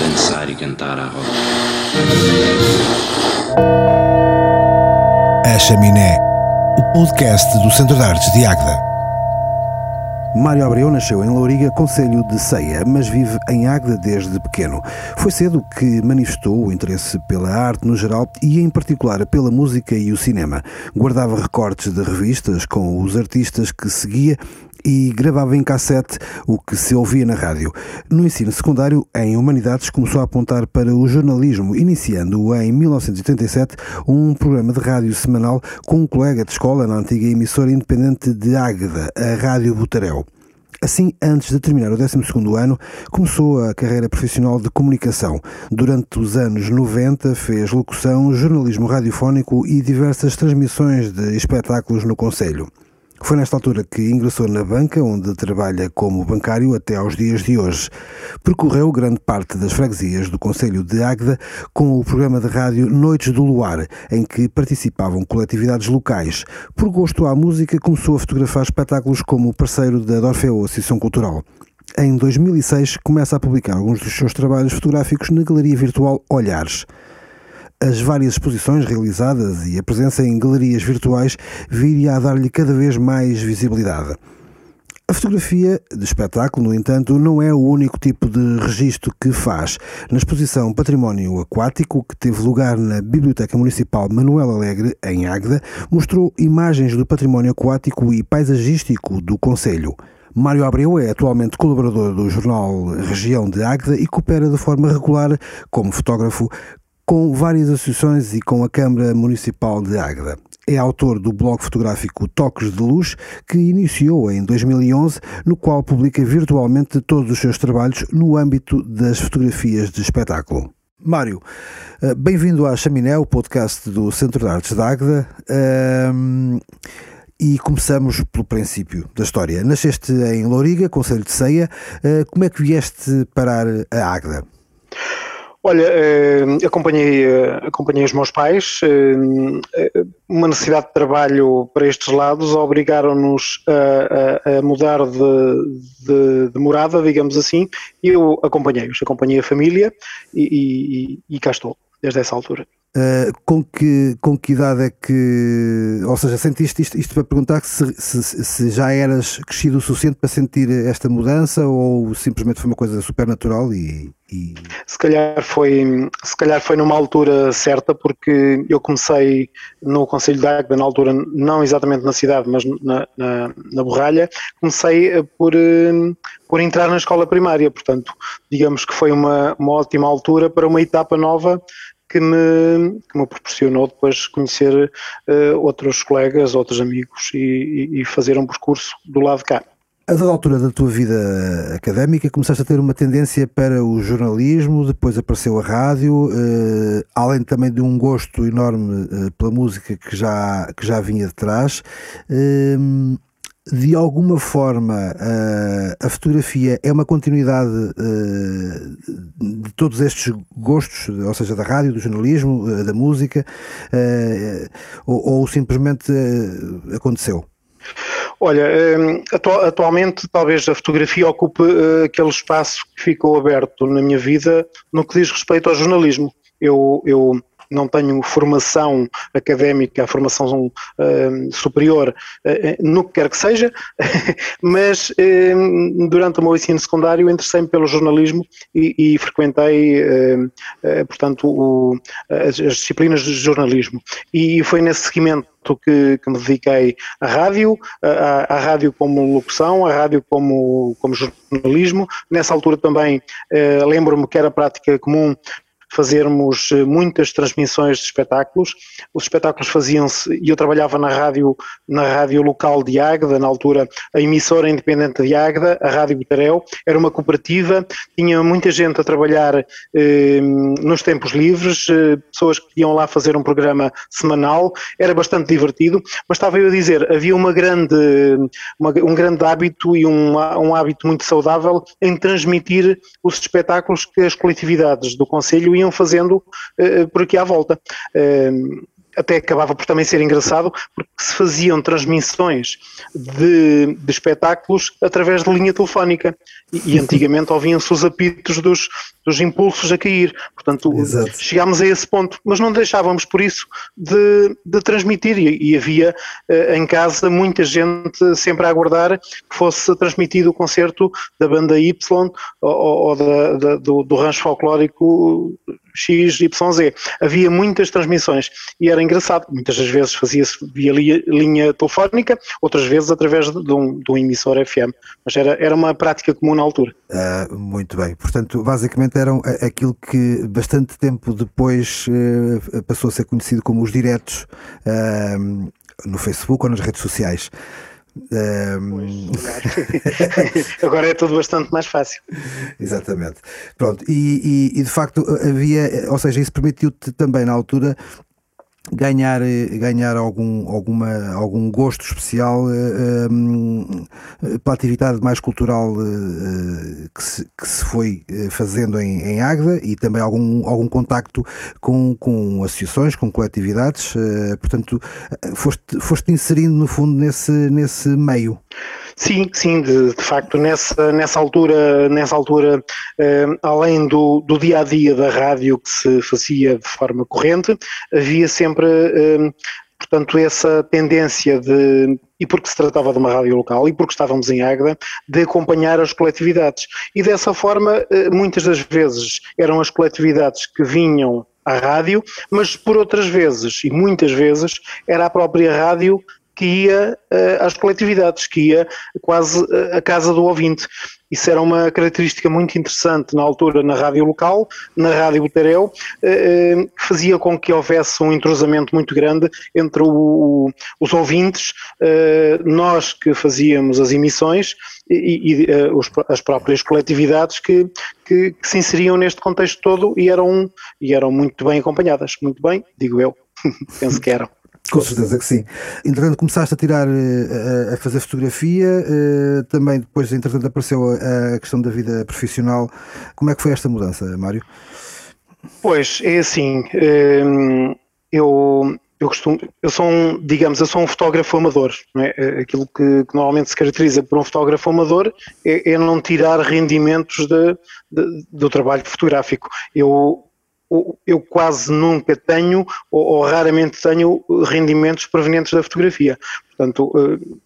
Dançar e cantar à roda. A Chaminé, o podcast do Centro de Artes de Águeda. Mário Abreu nasceu em Louriga, Conselho de Ceia, mas vive em Águeda desde pequeno. Foi cedo que manifestou o interesse pela arte no geral e, em particular, pela música e o cinema. Guardava recortes de revistas com os artistas que seguia e gravava em cassete o que se ouvia na rádio. No ensino secundário, em Humanidades, começou a apontar para o jornalismo, iniciando em 1987 um programa de rádio semanal com um colega de escola na antiga emissora independente de Águeda, a Rádio Butarel. Assim, antes de terminar o 12 ano, começou a carreira profissional de comunicação. Durante os anos 90 fez locução, jornalismo radiofónico e diversas transmissões de espetáculos no Conselho. Foi nesta altura que ingressou na banca, onde trabalha como bancário até aos dias de hoje. Percorreu grande parte das freguesias do Conselho de Águeda com o programa de rádio Noites do Luar, em que participavam coletividades locais. Por gosto à música, começou a fotografar espetáculos como parceiro da Dorfeu Associação Cultural. Em 2006, começa a publicar alguns dos seus trabalhos fotográficos na galeria virtual Olhares as várias exposições realizadas e a presença em galerias virtuais viria a dar-lhe cada vez mais visibilidade. A fotografia de espetáculo, no entanto, não é o único tipo de registro que faz. Na exposição Património Aquático, que teve lugar na Biblioteca Municipal Manuel Alegre, em Águeda, mostrou imagens do património aquático e paisagístico do Conselho. Mário Abreu é atualmente colaborador do jornal Região de Águeda e coopera de forma regular como fotógrafo com várias associações e com a Câmara Municipal de Águeda. É autor do blog fotográfico Toques de Luz, que iniciou em 2011, no qual publica virtualmente todos os seus trabalhos no âmbito das fotografias de espetáculo. Mário, eh, bem-vindo à Chaminé, o podcast do Centro de Artes de Águeda. Um, e começamos pelo princípio da história. Nasceste em Louriga, Conselho de Ceia. Uh, como é que vieste parar a Águeda? Olha, eh, acompanhei, eh, acompanhei os meus pais, eh, uma necessidade de trabalho para estes lados obrigaram-nos a, a, a, mudar de, de, de, morada, digamos assim, e eu acompanhei-os, acompanhei a família e, e, e cá estou, desde essa altura. Uh, com, que, com que idade é que. Ou seja, sentiste isto, isto para perguntar se, se, se, já eras crescido o suficiente para sentir esta mudança ou simplesmente foi uma coisa super natural e, e. Se, calhar foi, se calhar foi numa altura certa, porque eu comecei no Conselho de Águeda, na altura, não exatamente na cidade, mas na, na, na Borralha, comecei eh, por, eh, por entrar na escola primária. Portanto, digamos que foi uma, uma ótima altura para uma etapa nova que me, que me proporcionou depois conhecer uh, outros colegas, outros amigos e, e, fazer um percurso do lado de cá. A dada altura da tua vida académica, começaste a ter uma tendência para o jornalismo, depois apareceu a rádio, uh, além também de um gosto enorme uh, pela música que já, que já vinha de trás. Uh, de alguma forma uh, a fotografia é uma continuidade uh, de todos estes gostos, ou seja, da rádio, do jornalismo, uh, da música, ou, ou, simplesmente aconteceu? Olha, atualmente talvez a fotografia ocupe aquele espaço que ficou aberto na minha vida no que diz respeito ao jornalismo. Eu, eu não tenho formação académica, formação uh, superior uh, no que quer que seja, mas uh, durante o meu ensino secundário interessei-me pelo jornalismo e, e frequentei, portanto, o, as, as, disciplinas de jornalismo. E foi nesse seguimento que, que me dediquei à rádio, à, à, rádio como locução, à rádio como, como jornalismo. Nessa altura também lembro-me que era prática comum fazermos eh, muitas transmissões de espetáculos. Os espetáculos faziam-se, e eu trabalhava na rádio, na rádio local de Águeda, na altura a emissora independente de Águeda, a Rádio Butarel, era uma cooperativa, tinha muita gente a trabalhar eh, nos tempos livres, eh, pessoas que iam lá fazer um programa semanal, era bastante divertido, mas estava eu a dizer, havia uma grande, uma, um grande hábito e um, um hábito muito saudável em transmitir os espetáculos que as coletividades do Conselho iam fazendo uh, por aqui à volta. Até acabava por também ser engraçado, porque se faziam transmissões de, de espetáculos através de linha telefónica. E, e antigamente ouviam-se os apitos dos, dos impulsos a cair. Portanto, Exato. chegámos a esse ponto, mas não deixávamos por isso de, de transmitir. E, e havia uh, em casa muita gente sempre a aguardar que fosse transmitido o concerto da banda Y ou, ou da, da, do, do rancho folclórico X, Y, Z. Havia muitas transmissões e era engraçado. Muitas das vezes fazia-se via linha telefónica, outras vezes através de um, de um emissor FM. Mas era, era uma prática comum na altura. Uh, muito bem. Portanto, basicamente eram aquilo que bastante tempo depois uh, passou a ser conhecido como os diretos uh, no Facebook ou nas redes sociais. Um... Agora é tudo bastante mais fácil. Exatamente. Pronto, e, e, e de facto havia, ou seja, isso permitiu-te também na altura ganhar, ganhar algum, alguma, algum gosto especial um, pela atividade mais cultural uh, que, se, que se foi fazendo em, em Águeda e também algum, algum contacto com, com associações, com coletividades, uh, portanto foste, foste inserindo no fundo nesse, nesse meio. Sim, sim, de, de, facto, nessa, nessa altura, nessa altura eh, além do, do dia a dia da rádio que se fazia de forma corrente, havia sempre, eh, portanto, essa tendência de, e porque se tratava de uma rádio local e porque estávamos em Águeda, de acompanhar as coletividades. E dessa forma, eh, muitas das vezes eram as coletividades que vinham à rádio, mas por outras vezes, e muitas vezes, era a própria rádio que ia uh, às coletividades, que ia quase uh, à casa do ouvinte. Isso era uma característica muito interessante na altura na rádio local, na rádio Butareu, uh, que fazia com que houvesse um entrosamento muito grande entre o, os ouvintes, nós que fazíamos as emissões e, e as próprias coletividades que, que, que, se inseriam neste contexto todo e eram, e eram muito bem acompanhadas. Muito bem, digo eu, penso que eram. Com certeza que sim. Entretanto, começaste a tirar, eh, a fazer fotografia, eh, também depois, entretanto, apareceu a questão da vida profissional. Como é que foi esta mudança, Mário? Pois, é assim, eh, eu, eu costumo, eu sou um, digamos, eu sou um fotógrafo amador, é? Aquilo que, que, normalmente se caracteriza por um fotógrafo amador é, é não tirar rendimentos de, de, do trabalho fotográfico. Eu eu quase nunca tenho, ou, ou, raramente tenho, rendimentos provenientes da fotografia. Portanto, eh,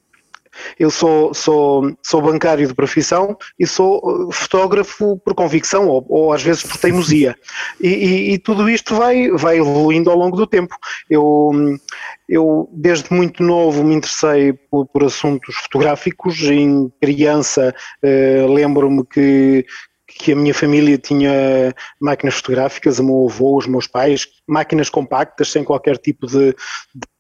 eu sou, sou, sou bancário de profissão e sou eh, fotógrafo por convicção ou, ou às vezes por teimosia. E, e, e, tudo isto vai, vai evoluindo ao longo do tempo. Eu, eu desde muito novo me interessei por, por assuntos fotográficos. Em criança, eh, lembro-me que que a minha família tinha máquinas fotográficas, o meu avô, os meus pais, máquinas compactas, sem qualquer tipo de,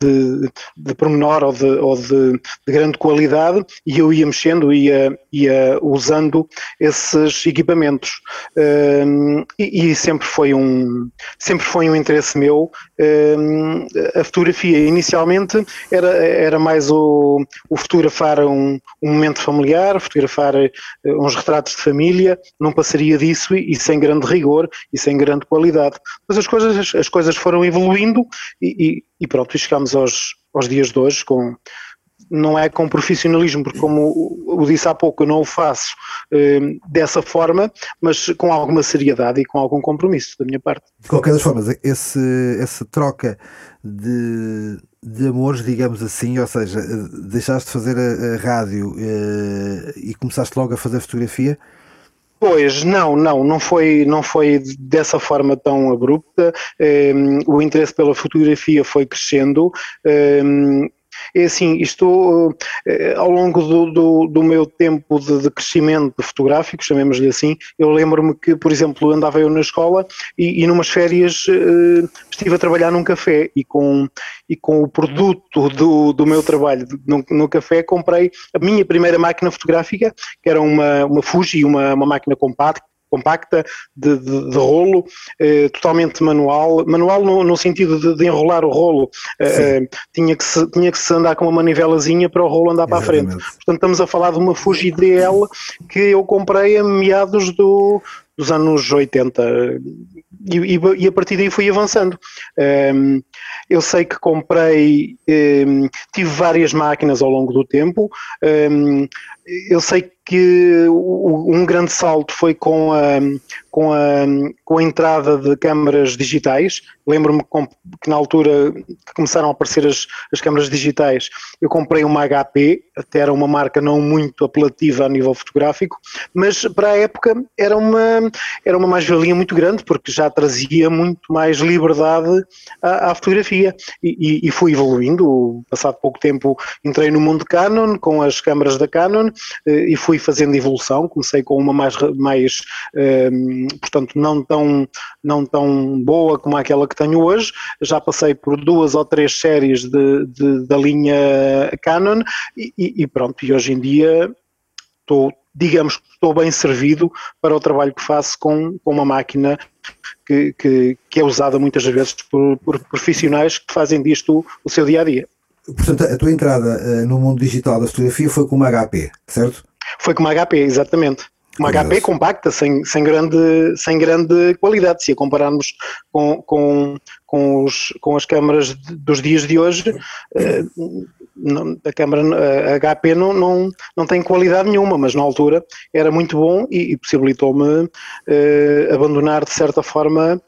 de, de pormenor ou, de, ou de, de, grande qualidade, e eu ia mexendo, ia, ia usando esses equipamentos. Um, e, e, sempre foi um sempre foi um interesse meu. Um, a fotografia inicialmente era, era mais o, o fotografar um, um momento familiar, fotografar uh, uns retratos de família, não passaria disso e, e, sem grande rigor e sem grande qualidade. Mas as coisas, as coisas foram evoluindo e, e, e pronto, chegámos aos, aos dias de hoje com, não é com profissionalismo, porque como o disse há pouco, eu não o faço eh, dessa forma, mas com alguma seriedade e com algum compromisso da minha parte. De qualquer das formas, esse, essa troca de, de amores, digamos assim, ou seja, deixaste de fazer a, a rádio eh, e começaste logo a fazer fotografia, Pois, não, não, não foi, não foi dessa forma tão abrupta. Um, o interesse pela fotografia foi crescendo. Um, é assim, isto eh, ao longo do, do, do meu tempo de, de, crescimento fotográfico, chamemos-lhe assim, eu lembro-me que, por exemplo, andava eu na escola e, e numas férias eh, estive a trabalhar num café e com, e com o produto do, do meu trabalho no, no café comprei a minha primeira máquina fotográfica, que era uma, uma Fuji, uma, uma máquina compacta, compacta de, de, de rolo, eh, totalmente manual, manual no, no sentido de, de, enrolar o rolo, eh, eh, tinha, que se, tinha que se andar com uma manivelazinha para o rolo andar Exatamente. para a frente. Portanto, estamos a falar de uma Fuji DL que eu comprei a meados do, dos anos 80 e, e, e, a partir daí fui avançando. Um, eu sei que comprei, um, tive várias máquinas ao longo do tempo. Um, eu sei que um grande salto foi com a, com a, com a entrada de câmaras digitais. Lembro-me que na altura que começaram a aparecer as, as câmaras digitais, eu comprei uma HP, até era uma marca não muito apelativa a nível fotográfico, mas para a época era uma, era uma mais-valia muito grande, porque já trazia muito mais liberdade à, à fotografia. E, e, e fui evoluindo, passado pouco tempo entrei no mundo Canon, com as câmaras da Canon, e fui fazendo evolução, comecei com uma mais, mais ehm, portanto, não tão, não tão boa como aquela que tenho hoje, já passei por duas ou três séries de, de da linha Canon e, e pronto, e hoje em dia estou, digamos que estou bem servido para o trabalho que faço com, com uma máquina que, que, que é usada muitas vezes por, por profissionais que fazem disto o seu dia a dia. Portanto, a tua entrada uh, no mundo digital da fotografia foi com uma HP, certo? Foi com uma HP, exatamente. Uma Curioso. HP compacta, sem, sem, grande, sem grande qualidade. Se a compararmos com, com, com, os, com as câmaras dos dias de hoje, não, a câmara a HP não, não, não tem qualidade nenhuma, mas na altura era muito bom e, e possibilitou-me uh, abandonar de certa forma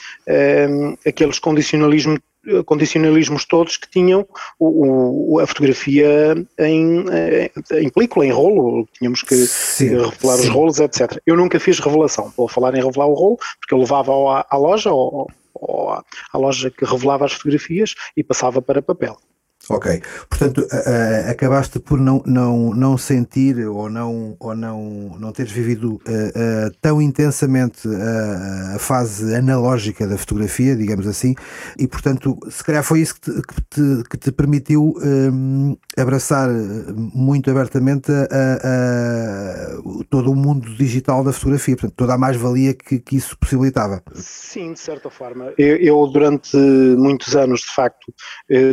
aqueles condicionalismos condicionalismos todos que tinham o, o, a fotografia em, em película, em rolo, tínhamos que sim, revelar sim. os rolos, etc. Eu nunca fiz revelação, vou falar em revelar o rolo, porque eu levava à, à loja, ou, ou à, à loja que revelava as fotografias e passava para papel. Ok, portanto uh, acabaste por não, não, não sentir ou não, ou não, não teres vivido uh, uh, tão intensamente a fase analógica da fotografia, digamos assim, e portanto se calhar foi isso que te, que te, que te permitiu abraçar muito abertamente todo o mundo digital da fotografia, portanto toda a mais-valia que, que isso possibilitava. Sim, de certa forma. Eu, eu durante muitos anos de facto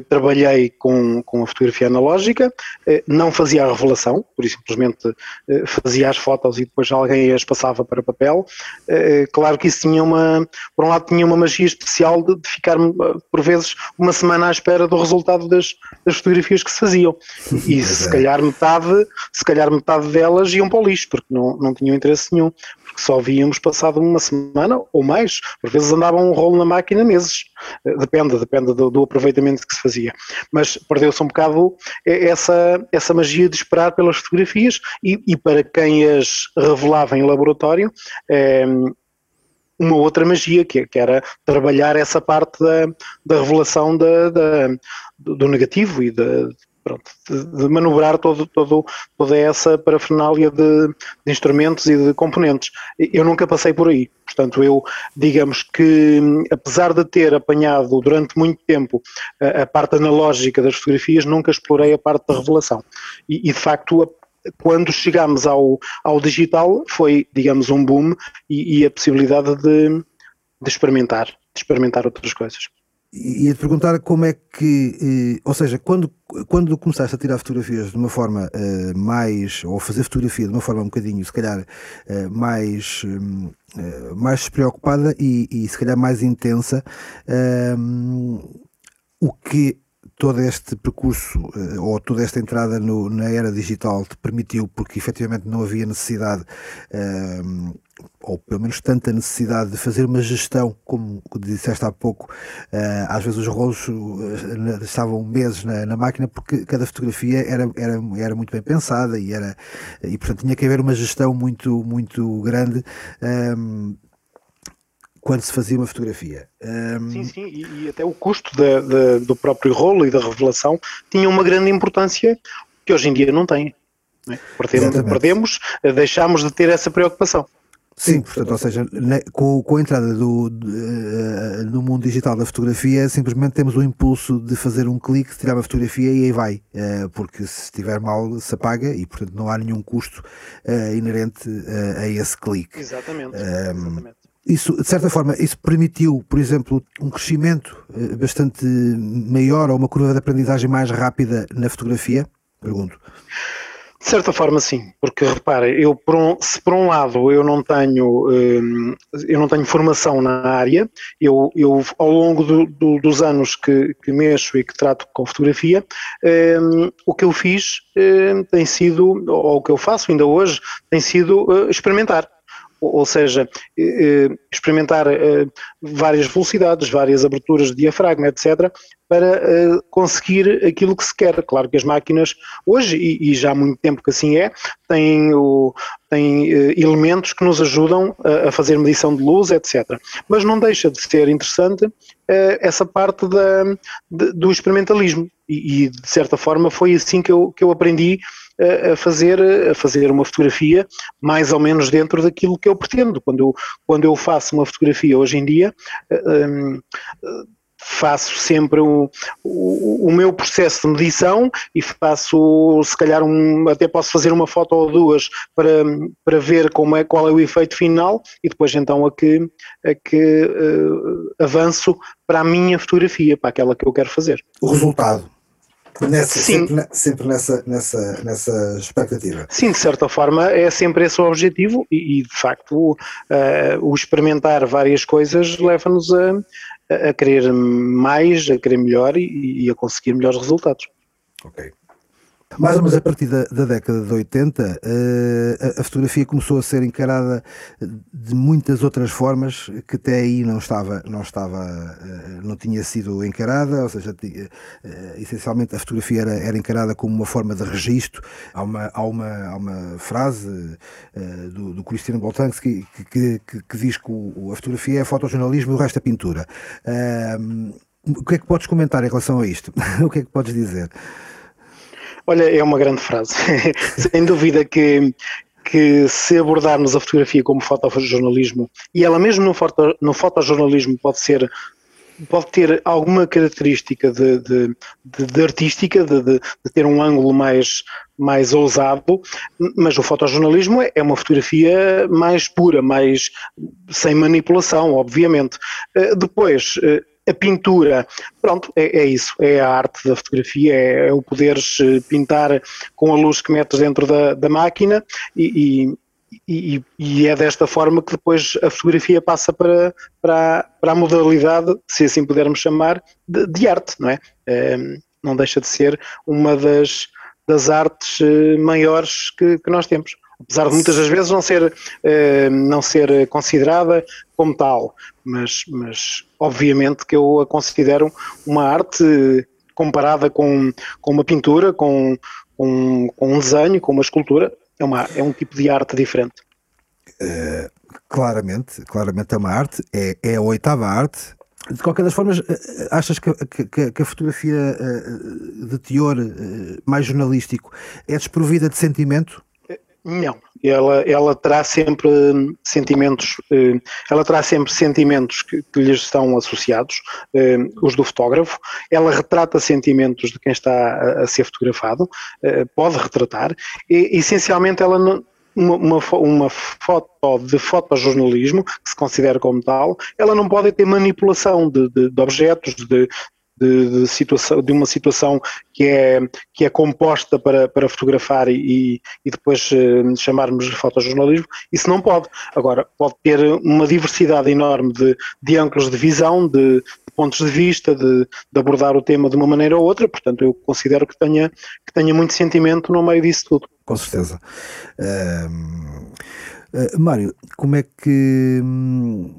trabalhei com, com a fotografia analógica, eh, não fazia a revelação, por simplesmente eh, fazia as fotos e depois alguém as passava para papel. Eh, claro que isso tinha uma, por um lado tinha uma magia especial de, de ficar por vezes uma semana à espera do resultado das, das fotografias que se faziam. E se calhar metade, se calhar metade delas iam para o lixo, porque não, não tinham interesse nenhum, porque só víamos passado uma semana ou mais, por vezes andava um rolo na máquina meses, depende, depende do, do aproveitamento que se fazia. Mas perdeu-se um bocado essa, essa magia de esperar pelas fotografias e, e para quem as revelava em laboratório, é, uma outra magia, que, que, era trabalhar essa parte da, da revelação da, da, do negativo e da, pronto, de, de, manobrar todo, todo, toda essa parafernália de, de, instrumentos e de componentes. Eu nunca passei por aí. Portanto, eu, digamos que, apesar de ter apanhado durante muito tempo a, a parte analógica das fotografias, nunca explorei a parte da revelação. E, e de facto, a, quando chegámos ao, ao digital, foi, digamos, um boom e, e a possibilidade de, de experimentar, de experimentar outras coisas ia te perguntar como é que, eh, ou seja, quando, quando começaste a tirar fotografias de uma forma uh, mais, ou fazer fotografia de uma forma um bocadinho, se calhar, uh, mais, uh, mais despreocupada e, e, se calhar mais intensa, o que todo este percurso ou toda esta entrada no, na era digital te permitiu, porque efetivamente não havia necessidade ou pelo menos tanta necessidade de fazer uma gestão, como disseste há pouco, uh, às vezes os rolos uh, estavam meses na, na, máquina porque cada fotografia era, era, era muito bem pensada e, era, e portanto tinha que haver uma gestão muito, muito grande. Um, ehm, quando se fazia uma fotografia. Um... Ehm, sim, sim, e, e até o custo do próprio rolo e da revelação tinha uma grande importância que hoje em dia não tem. Né? Perdemos, perdemos, deixámos de ter essa preocupação. Sim, portanto, ou seja, na, com, com, a entrada do, de, uh, no mundo digital da fotografia, simplesmente temos o impulso de fazer um clique, tirar uma fotografia e aí vai, uh, porque se estiver mal se apaga e, portanto, não há nenhum custo uh, inerente a esse clique. Exatamente, exatamente. Isso, de certa forma, isso permitiu, por exemplo, um crescimento bastante maior ou uma curva de aprendizagem mais rápida na fotografia? Pergunto. De certa forma, sim, porque repara, eu por um, se por um lado eu não tenho hum, eu não tenho formação na área, eu, eu ao longo do, do, dos anos que, que, mexo e que trato com fotografia, hum, o que eu fiz hum, tem sido, ou o que eu faço ainda hoje, tem sido experimentar ou seja, eh, eh, experimentar eh, várias velocidades, várias aberturas de diafragma, etc., para conseguir aquilo que se quer. Claro que as máquinas, hoje, e já há muito tempo que assim é, têm, o, têm elementos que nos ajudam a fazer medição de luz, etc. Mas não deixa de ser interessante essa parte da, do experimentalismo. E, de certa forma, foi assim que eu, que eu aprendi a fazer, a fazer uma fotografia mais ou menos dentro daquilo que eu pretendo. Quando eu, quando eu faço uma fotografia hoje em dia, um, faço sempre o, o, o, meu processo de medição e faço, se calhar, um, até posso fazer uma foto ou duas para, para ver como é, qual é o efeito final e depois então a que, a que uh, avanço para a minha fotografia, para aquela que eu quero fazer. O resultado Nessa, Sim. Sempre, sempre, nessa, nessa, nessa expectativa. Sim, de certa forma é sempre esse o objetivo e, e de facto uh, o experimentar várias coisas leva-nos a, a querer mais, a querer melhor e, e a conseguir melhores resultados. Ok. Mais ou menos a partir da, da década de 80, uh, eh, a, a, fotografia começou a ser encarada de muitas outras formas que até aí não estava, não estava, uh, não tinha sido encarada, ou seja, uh, essencialmente a fotografia era, era, encarada como uma forma de registro. Há uma, há uma, há uma frase do, do Cristiano Boltanski que, que, que, que, diz que a fotografia é fotojornalismo e o resto é pintura. o que é que podes comentar em relação a isto? o que é que podes dizer? Olha, é uma grande frase. Sem dúvida que, que se abordarmos a fotografia como fotojornalismo, e ela mesmo no, foto, no fotojornalismo pode ser pode ter alguma característica de, de, de, de artística, de, ter um ângulo mais, mais ousado, mas o fotojornalismo é, é uma fotografia mais pura, mais sem manipulação, obviamente. Eh, depois, eh, a pintura, pronto, é, é, isso, é a arte da fotografia, é, é, o poderes eh, pintar com a luz que metes dentro da, da máquina e, e, e, é desta forma que depois a fotografia passa para, para, para a modalidade, se assim pudermos chamar, de, de arte, não é? é? Não deixa de ser uma das, das artes eh, maiores que, que nós temos apesar de muitas das vezes não ser, eh, não ser considerada como tal, mas, mas obviamente que eu a considero uma arte comparada com, com uma pintura, com, com, com um desenho, com uma escultura, é, uma, é um tipo de arte diferente. Uh, claramente, claramente é uma arte, é, é a oitava arte, de qualquer das formas, eh, achas que, que, que, a fotografia de teor mais jornalístico é desprovida de sentimento? Não, ela, ela terá sempre sentimentos, eh, ela terá sempre sentimentos que, que lhes estão associados, eh, os do fotógrafo, ela retrata sentimentos de quem está a, a ser fotografado, eh, pode retratar, e essencialmente ela não, uma, uma, uma, foto de fotojornalismo, que se considera como tal, ela não pode ter manipulação de, de, de objetos, de, de, de, situação, de uma situação que é, que é composta para, para fotografar e, e depois uh, chamarmos de fotojornalismo, isso não pode. Agora, pode ter uma diversidade enorme de, de ângulos de visão, de, de pontos de vista, de, de, abordar o tema de uma maneira ou outra, portanto eu considero que tenha, que tenha muito sentimento no meio disso tudo. Com certeza. Uh, uh, Mário, como é que... Hum,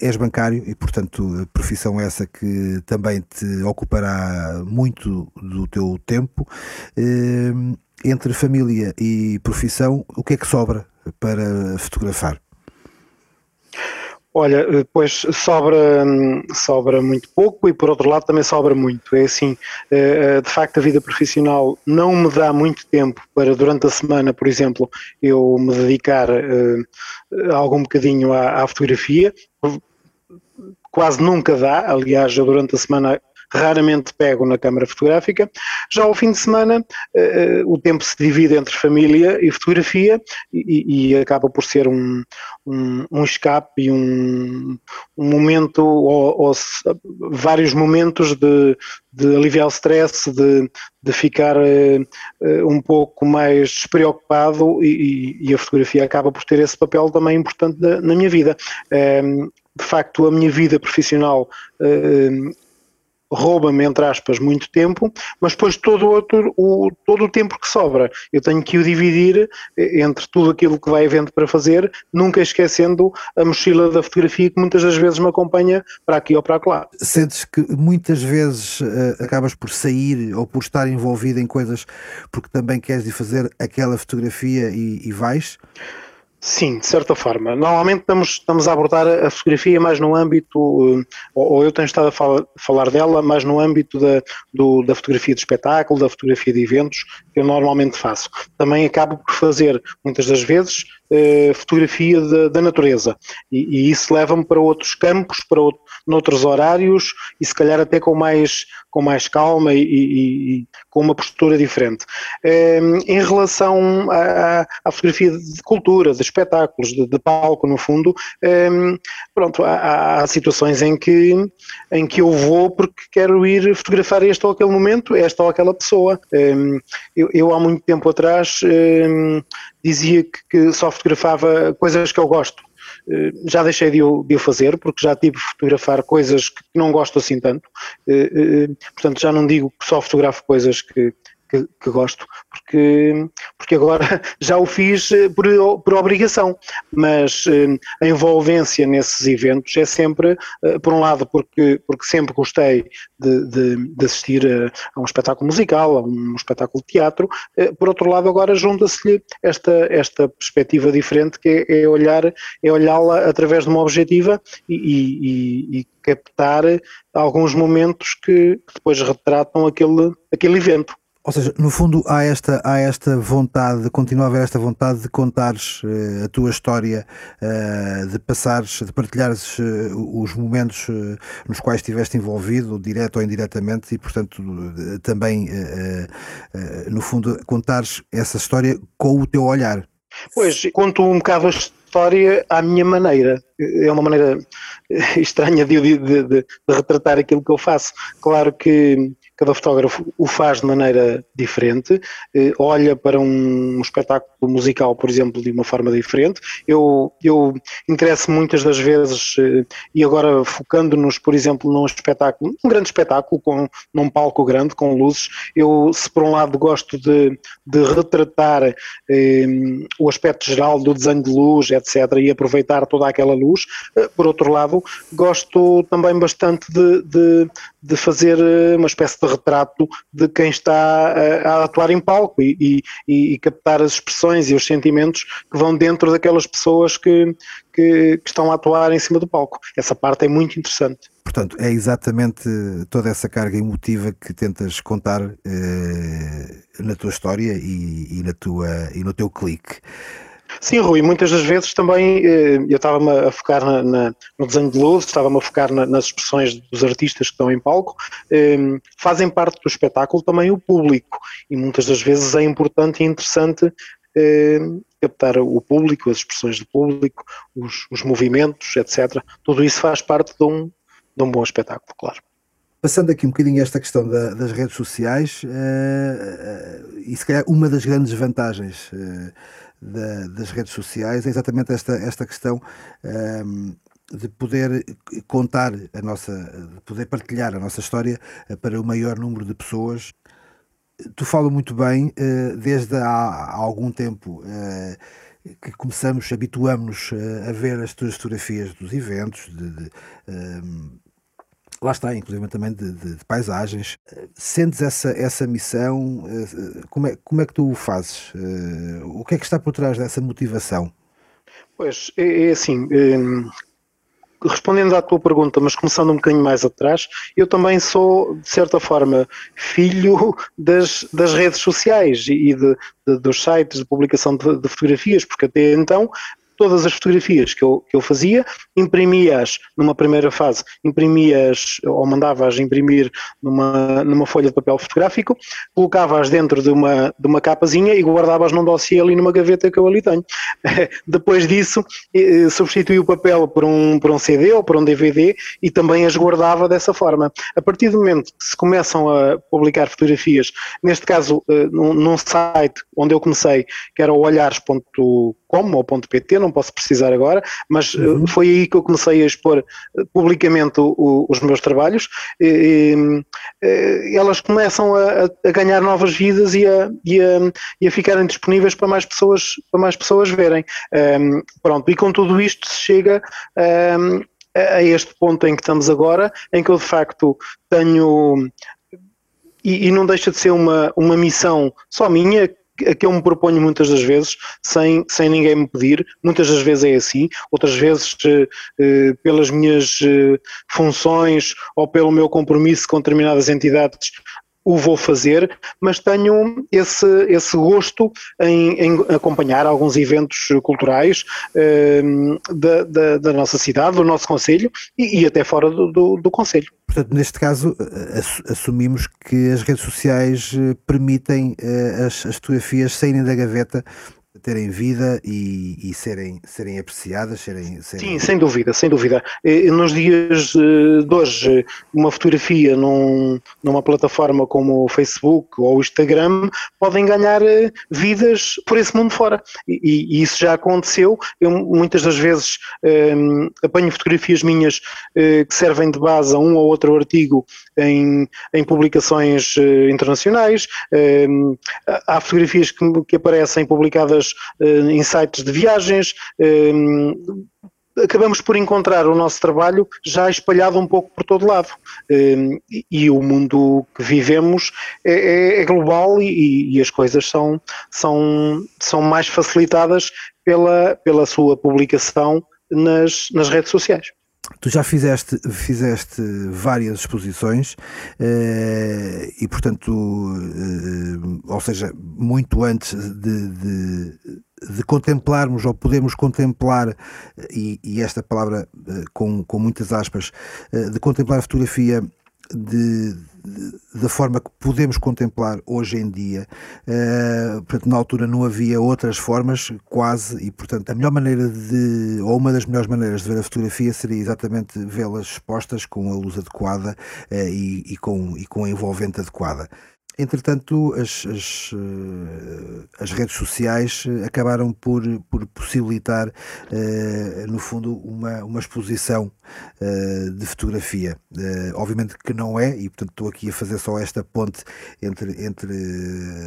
és bancário e, portanto, profissão essa que também te ocupará muito do teu tempo. Eh, entre família e profissão, o que é que sobra para fotografar? Olha, eh, pois sobra, sobra muito pouco e por outro lado também sobra muito. É assim, de facto a vida profissional não me dá muito tempo para durante a semana, por exemplo, eu me dedicar algum bocadinho à, à fotografia, quase nunca dá, aliás, eu durante a semana raramente pego na câmara fotográfica. Já ao fim de semana, uh, o tempo se divide entre família e fotografia e, e acaba por ser um, um, um escape e um, um momento, ou, ou, vários momentos de, de aliviar o stress, de, de ficar uh, um pouco mais despreocupado e, e, a fotografia acaba por ter esse papel também importante na, na minha vida. Um, de facto, a minha vida profissional uh, rouba-me, entre aspas, muito tempo, mas depois todo o, outro, o, todo o tempo que sobra eu tenho que o dividir eh, entre tudo aquilo que vai havendo para fazer, nunca esquecendo a mochila da fotografia que muitas das vezes me acompanha para aqui ou para lá. Sentes que muitas vezes uh, acabas por sair ou por estar envolvido em coisas porque também queres ir fazer aquela fotografia e, e vais? Sim, de certa forma. Normalmente estamos, estamos a abordar a fotografia mais no âmbito, ou, ou eu tenho estado a fala, falar dela mais no âmbito da, do, da fotografia de espetáculo, da fotografia de eventos, que eu normalmente faço. Também acabo por fazer, muitas das vezes, eh, fotografia de, da natureza. E, e isso leva-me para outros campos, para outro, noutros horários e se calhar até com mais, com mais calma e, e, e com uma postura diferente. Eh, em relação à, à, fotografia de cultura, de espetáculos, de, de palco no fundo, eh, pronto, há, há, situações em que, em que eu vou porque quero ir fotografar este ou aquele momento, esta ou aquela pessoa. Eu, eu há muito tempo atrás dizia que, que só fotografava coisas que eu gosto. Eh, já deixei de o, de o, fazer, porque já tive de fotografar coisas que não gosto assim tanto. Eh, eh, portanto, já não digo que só fotografo coisas que, que, que, gosto, porque, porque agora já o fiz eh, por, por obrigação, mas eh, a envolvência nesses eventos é sempre, eh, por um lado, porque, porque sempre gostei de, de, de assistir a, a, um espetáculo musical, a um espetáculo de teatro, por outro lado, agora junta-se-lhe esta, esta perspectiva diferente que é, é olhar é olhá-la através de uma objetiva e, e, e captar alguns momentos que depois retratam aquele, aquele evento. Ou seja, no fundo há esta, há esta vontade, continua a haver esta vontade de contares uh, a tua história, uh, de passares, de partilhares uh, os momentos nos quais estiveste envolvido, direto ou indiretamente, e portanto também, no fundo, contares essa história com o teu olhar. Pois, conto um bocado a história à minha maneira. É uma maneira estranha de, de, de, de retratar aquilo que eu faço. Claro que cada fotógrafo o faz de maneira diferente, eh, olha para um espetáculo musical, por exemplo, de uma forma diferente. Eu, eu interesso muitas das vezes, eh, e agora focando-nos, por exemplo, num espetáculo, um grande espetáculo, com, num palco grande, com luzes, eu, se por um lado gosto de, de retratar eh, o aspecto geral do desenho de luz, etc., e aproveitar toda aquela luz, eh, por outro lado, gosto também bastante de, de, de fazer eh, uma espécie de retrato de quem está eh, a, atuar em palco e, e, e, captar as expressões e os sentimentos que vão dentro daquelas pessoas que, que, que, estão a atuar em cima do palco. Essa parte é muito interessante. Portanto, é exatamente toda essa carga emotiva que tentas contar eh, na tua história e, e, na tua, e no teu clique. Sim, Rui, muitas das vezes também eh, eu estava-me a focar na, na, no desenho de luz, estava-me a focar na, nas expressões dos artistas que estão em palco, eh, fazem parte do espetáculo também o público e muitas das vezes é importante e interessante eh, captar o público, as expressões do público, os, os movimentos, etc. Tudo isso faz parte de um, de um bom espetáculo, claro. Passando aqui um bocadinho esta questão da, das redes sociais, uh, uh, e se calhar uma das grandes vantagens uh, da, das redes sociais é exatamente esta, esta questão um, ehm, de poder contar a nossa, de poder partilhar a nossa história eh, para o maior número de pessoas. Tu fala muito bem, eh, desde há, há algum tempo eh, que começamos, habituamos a ver as tuas fotografias dos eventos, de, de ehm, lá está, inclusive também de, de, de, paisagens. Sentes essa, essa missão? Eh, como é, como é que tu o fazes? Eh, o que é que está por trás dessa motivação? Pois, é, é assim, é, respondendo à tua pergunta, mas começando um bocadinho mais atrás, eu também sou, de certa forma, filho das, das redes sociais e de, de, dos sites de publicação de, de fotografias, porque até então todas as fotografias que eu, que eu fazia, imprimia-as numa primeira fase, imprimia-as ou mandava-as imprimir numa, numa folha de papel fotográfico, colocava-as dentro de uma, de uma capazinha e guardava-as num dossiê ali numa gaveta que eu ali tenho. Depois disso, substituí o papel por um, por um CD ou por um DVD e também as guardava dessa forma. A partir do momento que se começam a publicar fotografias, neste caso eh, num, num site onde eu comecei, que era o olhares.com ou .pt, não posso precisar agora, mas eh, uhum. foi aí que eu comecei a expor eh, publicamente o, o, os meus trabalhos. E, e, elas começam a, a, ganhar novas vidas e a, e, a, e a ficarem disponíveis para mais pessoas, para mais pessoas verem. Um, pronto, e com tudo isto se chega a este ponto em que estamos agora, em que eu de facto tenho e, e, não deixa de ser uma, uma missão só minha, a que eu me proponho muitas das vezes, sem, sem ninguém me pedir, muitas das vezes é assim, outras vezes eh, eh, pelas minhas eh, funções ou pelo meu compromisso com determinadas entidades o vou fazer, mas tenho esse, esse gosto em, em acompanhar alguns eventos culturais da, da, da, nossa cidade, do nosso Conselho e, e até fora do, do, do Conselho. Portanto, neste caso, assumimos que as redes sociais eh, permitem eh, as, as fotografias saírem da gaveta terem vida e, e, serem, serem apreciadas, serem, serem, Sim, sem dúvida, sem dúvida. Nos dias eh, de hoje, uma fotografia num, numa plataforma como o Facebook ou o Instagram podem ganhar eh, vidas por esse mundo fora. E, e isso já aconteceu. Eu muitas das vezes um, ehm, apanho fotografias minhas uh, que servem de base a um ou outro artigo em, em publicações internacionais. Ehm, há fotografias que, que aparecem publicadas uh, em sites de viagens. Uh, acabamos por encontrar o nosso trabalho já espalhado um pouco por todo lado. Uh, e, e, o mundo que vivemos é, é, é global e, e, as coisas são, são, são mais facilitadas pela, pela sua publicação nas, nas redes sociais. Tu já fizeste, fizeste várias exposições eh, e, portanto, eh, ou seja, muito antes de, de, de contemplarmos ou podemos contemplar, e, e esta palavra eh, com, com muitas aspas, de contemplar a fotografia de, da forma que podemos contemplar hoje em dia. Uh, portanto, na altura não havia outras formas, quase, e portanto a melhor maneira de, ou uma das melhores maneiras de ver a fotografia seria exatamente vê-las expostas com a luz adequada uh, e, e, com, e com a envolvente adequada. Entretanto, as, as, eh, as, redes sociais acabaram por, por possibilitar, no fundo, uma, uma exposição de fotografia. Obviamente que não é, e portanto estou aqui a fazer só esta ponte entre, entre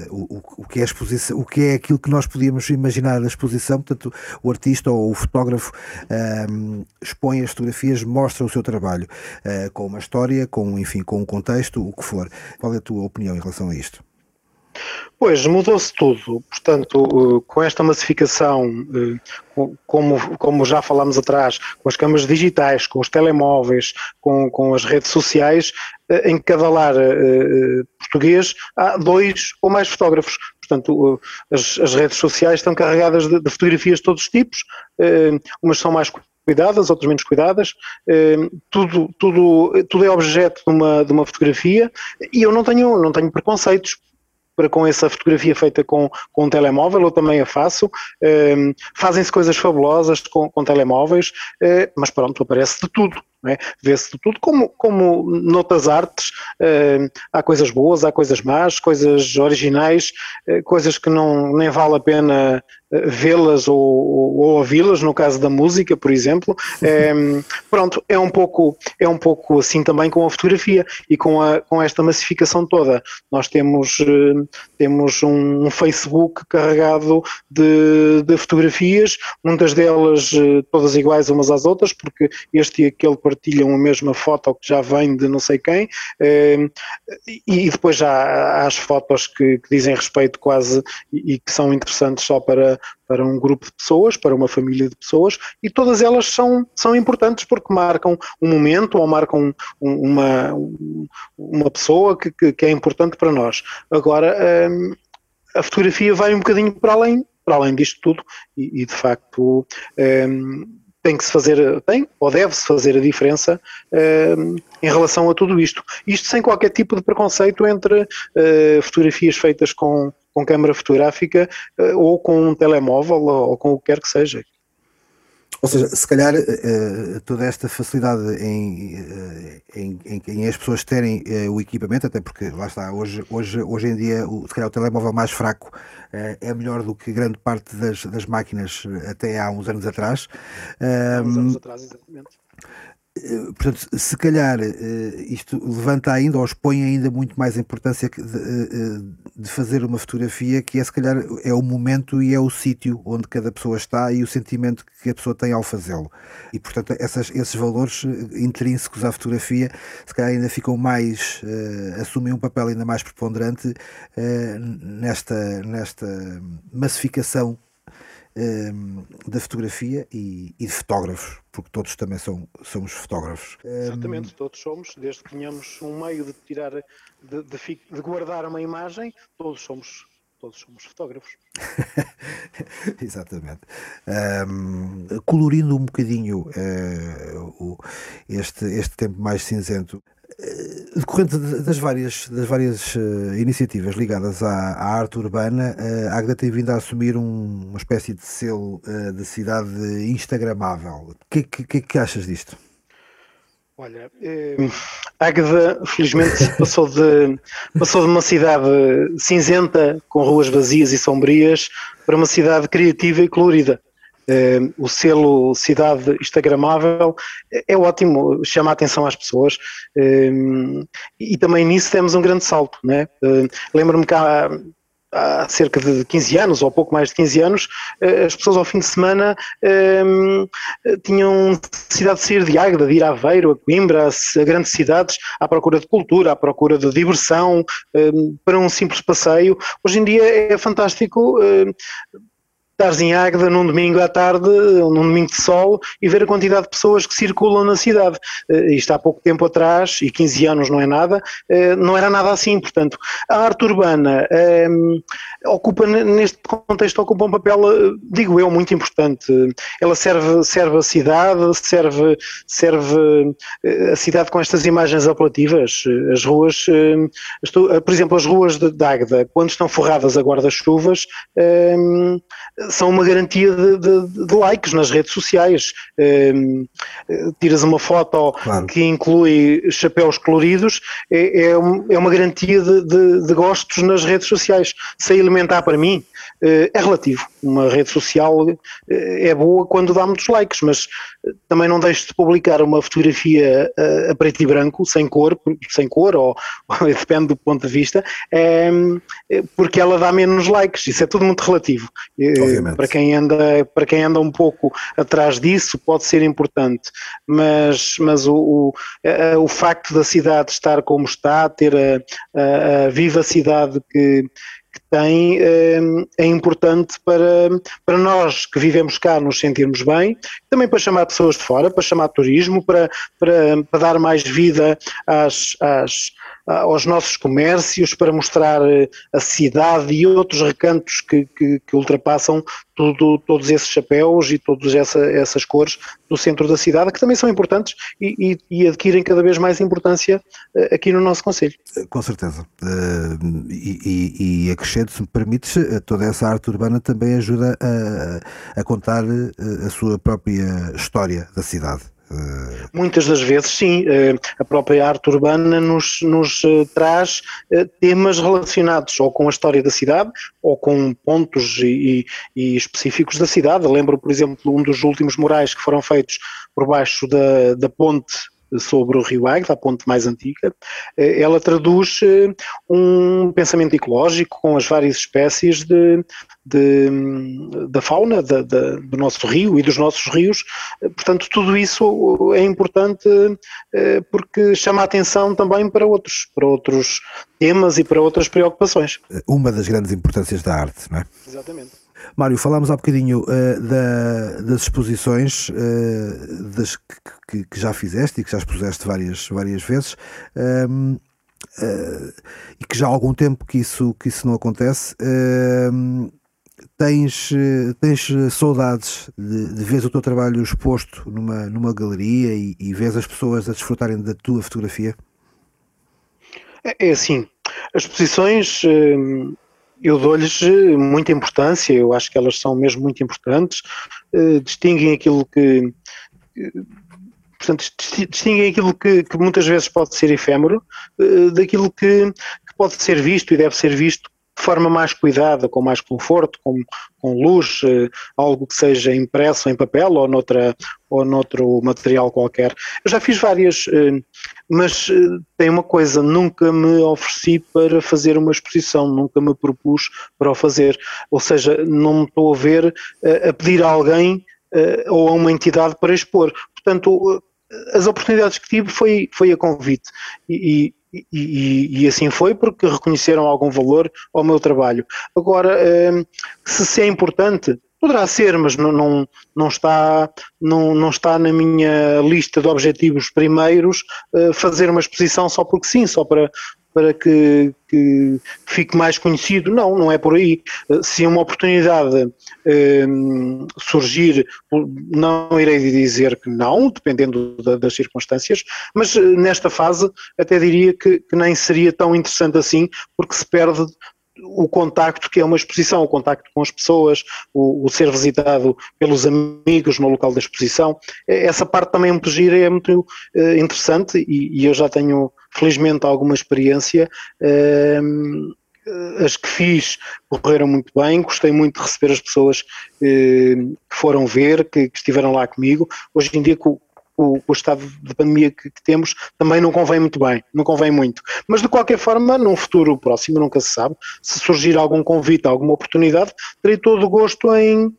o, o, que é exposição, o que é aquilo que nós podíamos imaginar da exposição, portanto, o artista ou o fotógrafo um, expõe as fotografias, mostra o seu trabalho com uma história, com, enfim, com um contexto, o que for. Qual é a tua opinião em relação a isto? Pois, mudou-se tudo. Portanto, eh, com esta massificação, eh, como, como já falámos atrás, com as câmaras digitais, com os telemóveis, com, com as redes sociais, eh, em cada lar português há dois ou mais fotógrafos. Portanto, as, as redes sociais estão carregadas de, de fotografias de todos os tipos, umas são mais cuidadas, outras menos cuidadas, tudo, tudo, tudo é objeto de uma, de uma fotografia e eu não tenho, não tenho preconceitos para com essa fotografia feita com, com um telemóvel, eu também a faço. Fazem-se coisas fabulosas com, com telemóveis, uh, mas pronto, aparece de tudo. É? Vê-se tudo, como, como noutras artes, uh, há coisas boas, há coisas más, coisas originais, uh, coisas que não nem vale a pena vê-las ou, ou, ouvi-las, no caso da música, por exemplo. É, pronto, é um, pouco, é um pouco assim também com a fotografia e com, a, com esta massificação toda. Nós temos, eh, temos um, Facebook carregado de, de fotografias, muitas delas eh, todas iguais umas às outras, porque este e aquele partilham a mesma foto que já vem de não sei quem, é, e depois já há as fotos que, que dizem respeito quase e, que são interessantes só para para um grupo de pessoas, para uma família de pessoas, e todas elas são, são importantes porque marcam um momento ou marcam uma, uma pessoa que, que, que é importante para nós. Agora, hum, a fotografia vai um bocadinho para além para além disto tudo, e, e de facto um, tem que se fazer, tem ou deve-se fazer a diferença um, em relação a tudo isto. Isto sem qualquer tipo de preconceito entre uh, fotografias feitas com, com câmara fotográfica uh, ou com um telemóvel ou, ou com o que quer que seja. Ou seja, se calhar uh, toda esta facilidade em, uh, em, em, em, as pessoas terem uh, o equipamento, até porque lá está, hoje, hoje, hoje em dia, o, se calhar o telemóvel mais fraco é melhor do que grande parte das, das máquinas até há uns anos atrás. Há uns anos atrás, exatamente. Eh, portanto, se calhar eh, isto levanta ainda ou expõe ainda muito mais a importância de, eh, de, fazer uma fotografia, que é se calhar é o momento e é o sítio onde cada pessoa está e o sentimento que a pessoa tem ao fazê-lo. E portanto, essas, esses valores intrínsecos à fotografia, se calhar ainda ficam mais, assumem um papel ainda mais preponderante nesta, nesta massificação um, da fotografia e, e, de fotógrafos, porque todos também são, somos fotógrafos. Exatamente, um, todos somos, desde que tenhamos um meio de tirar, de, de, de guardar uma imagem, todos somos todos somos fotógrafos. Exatamente. Um, colorindo um bocadinho uh, o, este, este tempo mais cinzento, decorrente das várias, das várias uh, iniciativas ligadas à, à, arte urbana, uh, a Agda tem vindo a assumir um, uma espécie de selo uh, de cidade instagramável. O que, que, que, achas disto? Olha, eh, Águeda felizmente passou de, passou de uma cidade cinzenta, com ruas vazias e sombrias, para uma cidade criativa e colorida. Uh, o selo Cidade Instagramável é ótimo, chama a atenção às pessoas uh, e também nisso temos um grande salto. Né? Uh, Lembro-me que há, há, cerca de 15 anos, ou pouco mais de 15 anos, as pessoas ao fim de semana tinham necessidade de sair de Águeda, de ir a Aveiro, a Coimbra, a, grandes cidades, à procura de cultura, à procura de diversão, para um simples passeio. Hoje em dia é fantástico estares em Águeda num domingo à tarde, num domingo de sol, e ver a quantidade de pessoas que circulam na cidade. Uh, isto há pouco tempo atrás, e 15 anos não é nada, uh, não era nada assim. Portanto, a arte urbana um, ocupa, neste contexto, ocupa um papel, uh, digo eu, muito importante. Ela serve, serve a cidade, serve, serve a cidade com estas imagens apelativas. As ruas, estou, por exemplo, as ruas de, de Águeda, quando estão forradas a guarda-chuvas, são uma garantia de, de, de likes nas redes sociais. Tiras uma foto claro. que inclui chapéus coloridos, é, é, é uma garantia de, de, gostos nas redes sociais. Se alimentar para mim eh, é relativo. Uma rede social eh, é boa quando dá muitos likes, mas eh, também não deixo de publicar uma fotografia a preto e branco, sem cor, sem cor, ou, depende do ponto de vista, porque ela dá menos likes. Isso é tudo muito relativo. Para quem anda, para quem anda um pouco atrás disso, pode ser importante, mas, mas o, o, o facto da cidade estar como está, ter a, a, a vivacidade que que tem ehm, é importante para, para nós que vivemos cá nos sentirmos bem, também para chamar pessoas de fora, para chamar turismo, para, para, para dar mais vida às, às, aos nossos comércios, para mostrar eh, a cidade e outros recantos que, que, que ultrapassam tudo, todos esses chapéus e todas essa, essas cores do centro da cidade, que também são importantes e, e, e adquirem cada vez mais importância uh, aqui no nosso Conselho. Com certeza. Uh, e, e acrescento, se me permites, toda essa arte urbana também ajuda a, a contar a sua própria história da cidade. Muitas das vezes, sim, eh, a própria arte urbana nos, nos eh, traz eh, temas relacionados ou com a história da cidade ou com pontos e, e específicos da cidade. Lembro, por exemplo, um dos últimos murais que foram feitos por baixo da, da ponte sobre o Rio Águeda, a ponte mais antiga, eh, ela traduz eh, um pensamento ecológico com as várias espécies de, de da fauna de, de, do nosso rio e dos nossos rios. Eh, portanto, tudo isso é importante porque chama a atenção também para outros, para outros temas e para outras preocupações. Uma das grandes importâncias da arte, não é? Exatamente. Mário, falámos há bocadinho uh, da, das exposições uh, das que, que, já fizeste e que já expuseste várias, várias vezes. Um, ehm, Uh, eh, e que já há algum tempo que isso, que isso não acontece. Uh, tens, tens saudades de, de ver o teu trabalho exposto numa, numa galeria e, e vês as pessoas a desfrutarem da tua fotografia? É, é assim, as exposições hum, eu dou-lhes muita importância, eu acho que elas são mesmo muito importantes, eh, distinguem aquilo que portanto, distinguem aquilo que, que, muitas vezes pode ser efêmero eh, daquilo que, que, pode ser visto e deve ser visto de forma mais cuidada, com mais conforto, com, com luz, eh, algo que seja impresso em papel ou, noutra, ou noutro material qualquer. Eu já fiz várias, eh, mas tem uma coisa, nunca me ofereci para fazer uma exposição, nunca me propus para o fazer. Ou seja, não me estou a ver a pedir a alguém ou a uma entidade para expor. Portanto, as oportunidades que tive foi, foi a convite e, e, e, e, assim foi porque reconheceram algum valor ao meu trabalho. Agora, hum, se, se é importante, poderá ser, mas não, não, não, está, não, não está na minha lista de objetivos primeiros eh, fazer uma exposição só porque sim, só para, para que, que, fique mais conhecido. Não, não é por aí. Se uma oportunidade eh, surgir, não irei dizer que não, dependendo da, das circunstâncias, mas eh, nesta fase até diria que, que, nem seria tão interessante assim, porque se perde o contacto que é uma exposição, o contacto com as pessoas, o, o, ser visitado pelos amigos no local da exposição, essa parte também é muito gira é muito interessante e, e, eu já tenho felizmente alguma experiência. As que fiz correram muito bem, gostei muito de receber as pessoas uh, que foram ver, que, que, estiveram lá comigo. Hoje em dia, com, o, o estado de pandemia que, que, temos também não convém muito bem, não convém muito. Mas de qualquer forma, num futuro próximo, nunca se sabe, se surgir algum convite, alguma oportunidade, terei todo o gosto em,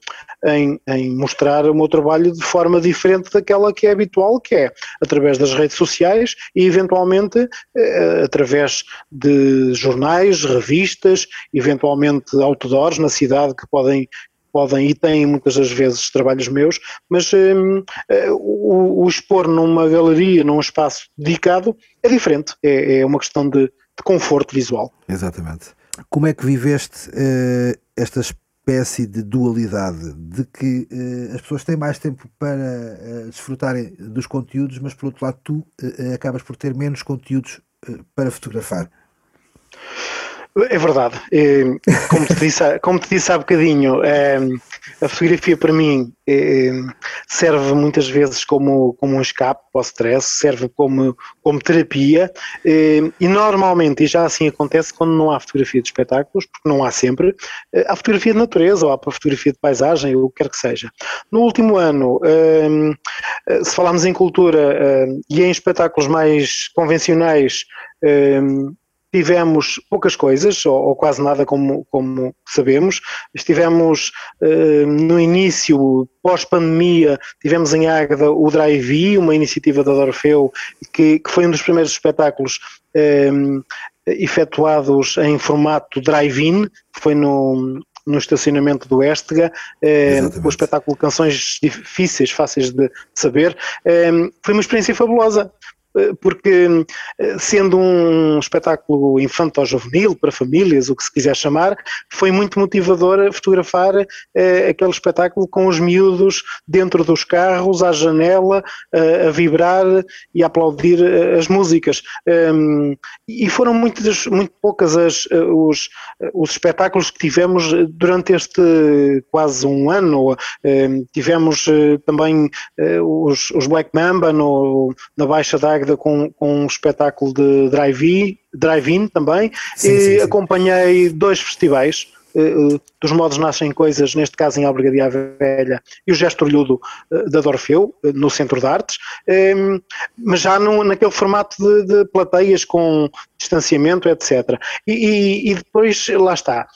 em, em mostrar o meu trabalho de forma diferente daquela que é habitual, que é através das redes sociais e eventualmente eh, através de jornais, revistas, eventualmente outdoors na cidade que podem podem e têm muitas das vezes trabalhos meus, mas um, eh, o, o, expor numa galeria, num espaço dedicado, é diferente, é, é uma questão de, de, conforto visual. Exatamente. Como é que viveste uh, esta espécie de dualidade de que uh, as pessoas têm mais tempo para uh, desfrutarem dos conteúdos, mas por outro lado tu acabas por ter menos conteúdos para fotografar? É verdade. Como te disse, como te disse há bocadinho, é, a fotografia para mim é, serve muitas vezes como, como um escape para o stress, serve como, como terapia e normalmente, e já assim acontece quando não há fotografia de espetáculos, porque não há sempre, há fotografia de natureza ou há fotografia de paisagem, ou o que quer que seja. No último ano, se falarmos em cultura e em espetáculos mais convencionais, tivemos poucas coisas, ou, ou, quase nada, como, como sabemos. Estivemos uh, no início, pós-pandemia, tivemos em Águeda o Drive, uma iniciativa da Dorfeu, que, que foi um dos primeiros espetáculos eh, efetuados em formato drive-in, foi no, no estacionamento do Estega, eh, o espetáculo Canções Difíceis, Fáceis de Saber. Eh, foi uma experiência fabulosa. Eh, porque eh, sendo um espetáculo infanto-juvenil para famílias, o que se quiser chamar, foi muito motivador fotografar eh, aquele espetáculo com os miúdos dentro dos carros, à janela, a vibrar e a aplaudir as músicas. Um, e foram muitas, muito poucas as, os, os espetáculos que tivemos durante este quase um ano. Um, tivemos também os, os Black Mamba no, na Baixa da Com, com um espetáculo de drive-in drive também sim, e sim, sim. acompanhei dois festivais uh, dos modos nascem coisas, neste caso em Albergaria Velha e o Gesto Orlhudo uh, da Dorfeu, no Centro de Artes, mas já no, naquele formato de, de, plateias com distanciamento, etc. E, e, e depois, lá está,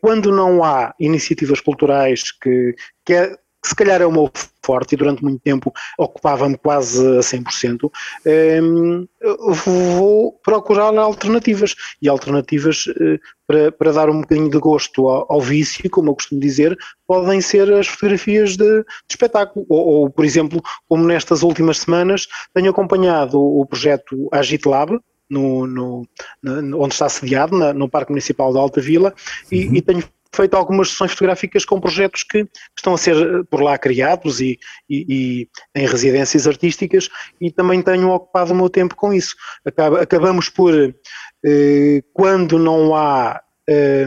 quando não há iniciativas culturais que, que é que se calhar é o meu forte e durante muito tempo ocupava-me quase a 100%, um, vou procurar alternativas e alternativas uh, para, para dar um bocadinho de gosto ao, ao, vício, como eu costumo dizer, podem ser as fotografias de, de espetáculo ou, ou, por exemplo, como nestas últimas semanas tenho acompanhado o, o projeto Agit Lab, no, no, no, onde está sediado, na, no Parque Municipal da Alta Vila, e, uhum. e tenho feito algumas sessões fotográficas com projetos que estão a ser eh, por lá criados e, e, e em residências artísticas e também tenho ocupado o meu tempo com isso. Acaba, acabamos por, eh, quando não há eh,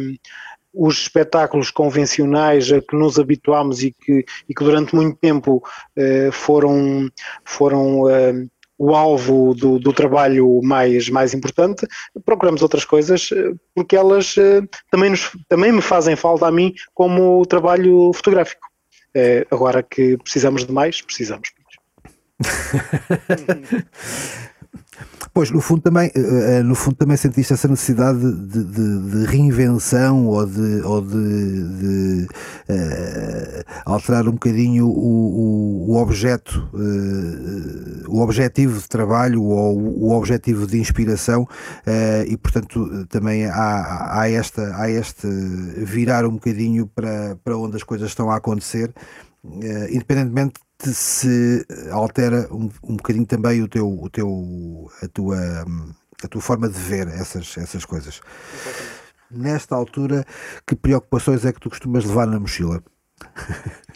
os espetáculos convencionais a que nos habituámos e que, e que durante muito tempo eh, foram, foram eh, o alvo do, do, trabalho mais, mais importante, procuramos outras coisas eh, porque elas eh, também, nos, também me fazem falta a mim como trabalho fotográfico. É, agora que precisamos de mais, precisamos. Pois, no fundo também, eh, eh, no fundo também sentiste essa necessidade de, de, de reinvenção ou de, ou de, de uh, alterar um bocadinho o, o, objeto, uh, o objetivo de trabalho ou o objetivo de inspiração uh, e portanto também há, há, esta, há este virar um bocadinho para, para onde as coisas estão a acontecer, independentemente se altera um, um bocadinho também o teu, o teu, a, tua, a tua forma de ver essas, essas coisas. Nesta altura, que preocupações é que tu costumas levar na mochila?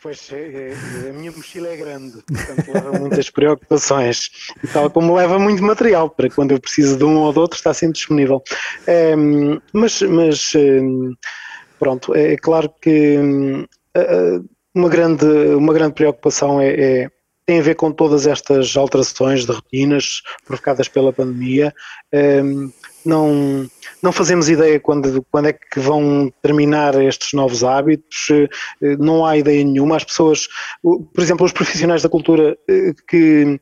Pois é, é, a minha mochila é grande, portanto leva muitas preocupações e tal como leva muito material para quando eu preciso de um ou de outro está sempre disponível. É, mas, mas pronto, é claro que uma grande, uma grande preocupação é, é, tem a ver com todas estas alterações de rotinas provocadas pela pandemia. Um, não, não fazemos ideia quando, quando é que vão terminar estes novos hábitos, eh, não há ideia nenhuma. As pessoas, por exemplo, os profissionais da cultura eh, que,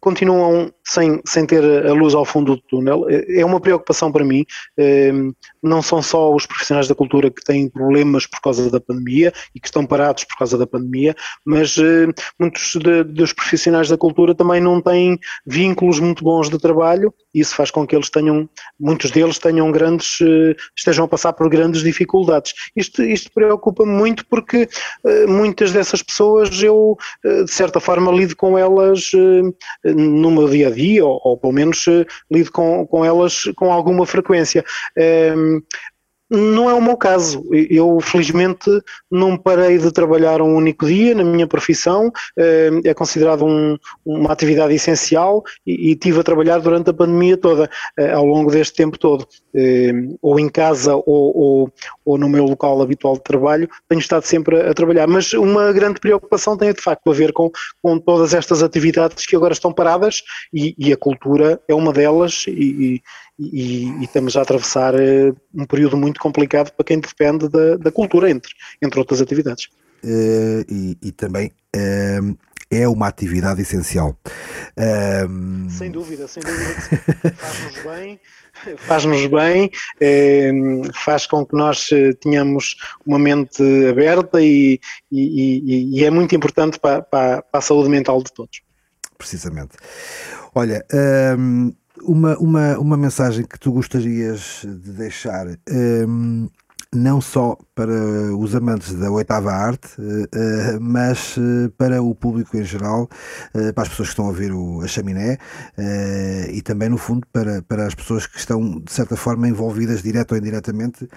continuam sem, sem ter a luz ao fundo do túnel. É uma preocupação para mim. Ehm, não são só os profissionais da cultura que têm problemas por causa da pandemia e que estão parados por causa da pandemia, mas eh, muitos de, dos profissionais da cultura também não têm vínculos muito bons de trabalho e isso faz com que eles tenham, muitos deles tenham grandes, eh, estejam a passar por grandes dificuldades. Isto, isto preocupa-me muito porque eh, muitas dessas pessoas eu, de certa forma, lido com elas no meu dia a dia, ou, ou pelo menos uh, lido com, com elas com alguma frequência. Não é o meu caso. Eu, felizmente, não parei de trabalhar um único dia na minha profissão, eh, é considerado um, uma atividade essencial e, e tive a trabalhar durante a pandemia toda, eh, ao longo deste tempo todo. Eh, ou em casa ou, ou, ou no meu local habitual de trabalho, tenho estado sempre a, a, trabalhar. Mas uma grande preocupação tem de facto a ver com, com todas estas atividades que agora estão paradas e, e a cultura é uma delas e, e, e, estamos a atravessar uh, um período muito complicado para quem depende da, da cultura, entre, entre outras atividades. Uh, e, e, também uh, é uma atividade essencial. Sem dúvida, sem dúvida. Faz-nos bem, faz-nos bem, faz com que nós tenhamos uma mente aberta e, e, e é muito importante para, para, para, a saúde mental de todos. Precisamente. Olha, uma, uma, uma mensagem que tu gostarias de deixar, um, não só para os amantes da oitava arte, uh, mas uh, para o público em geral, uh, para as pessoas que estão a ver o, a chaminé e também, no fundo, para, para as pessoas que estão, de certa forma, envolvidas, direto ou indiretamente,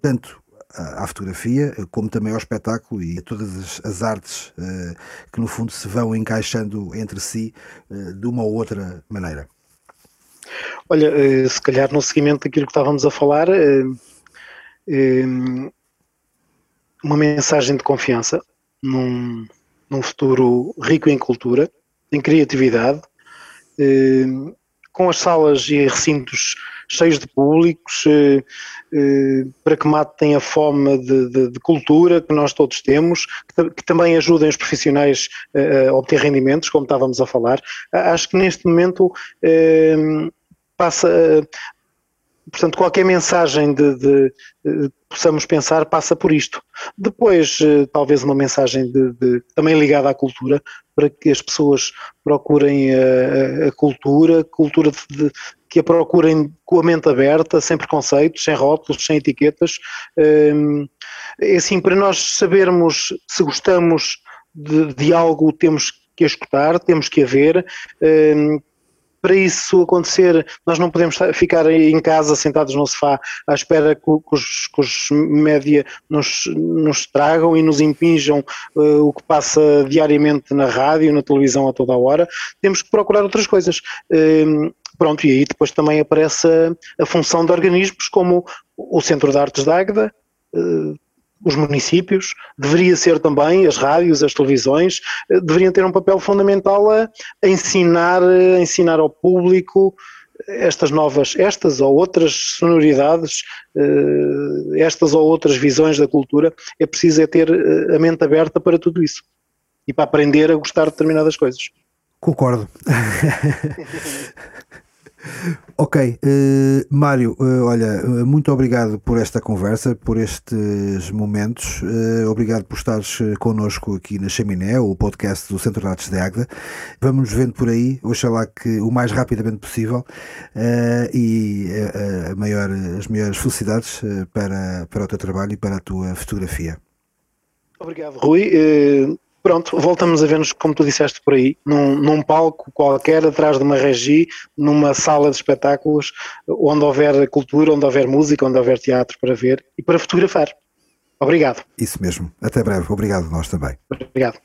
tanto à fotografia, como também ao espetáculo e a todas as, artes uh, que no fundo se vão encaixando entre si uh, de uma ou outra maneira. Olha, eh, se calhar no seguimento daquilo que estávamos a falar, eh, eh, uma mensagem de confiança num, num futuro rico em cultura, em criatividade, com as salas e recintos cheios de públicos, para que matem a fome de, de, de, cultura que nós todos temos, que, que, também ajudem os profissionais a obter rendimentos, como estávamos a falar. Acho que neste momento passa, portanto, qualquer mensagem de, de, de, possamos pensar passa por isto. Depois, eh, talvez uma mensagem de, também ligada à cultura, para que as pessoas procurem a, a cultura, cultura que a procurem com a mente aberta, sem preconceitos, sem rótulos, sem etiquetas. Ehm, é assim, para nós sabermos se gostamos de, de algo, temos que a escutar, temos que a ver, ehm, para isso acontecer, nós não podemos ficar em casa sentados no sofá à espera que, os, que os média nos, nos tragam e nos impinjam uh, o que passa diariamente na rádio, na televisão a toda a hora. Temos que procurar outras coisas. Uh, pronto, e aí depois também aparece a, a, função de organismos como o Centro de Artes da Águeda, uh, os municípios, deveria ser também as rádios, as televisões, eh, deveriam ter um papel fundamental a, ensinar, a ensinar ao público estas novas, estas ou outras sonoridades, eh, estas ou outras visões da cultura, é preciso é ter eh, a mente aberta para tudo isso e para aprender a gostar de determinadas coisas. Concordo. Ok, uh, Mário, uh, olha, uh, muito obrigado por esta conversa, por estes momentos. obrigado por estares connosco aqui na Chaminé, o podcast do Centro de Artes de Águeda. Vamos vendo por aí, oxalá que o mais rapidamente possível e maior, as maiores felicidades para, para o teu trabalho e para a tua fotografia. Obrigado, Rui pronto, voltamos a ver-nos, como tu disseste por aí, num, num, palco qualquer, atrás de uma regi, numa sala de espetáculos, onde houver cultura, onde houver música, onde houver teatro para ver e para fotografar. Obrigado. Isso mesmo. Até breve. Obrigado, nós também. Obrigado.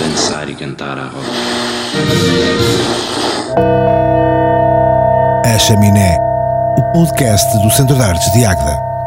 Dançar e cantar a roda. A chaminé o podcast do Centro de Artes de Águeda.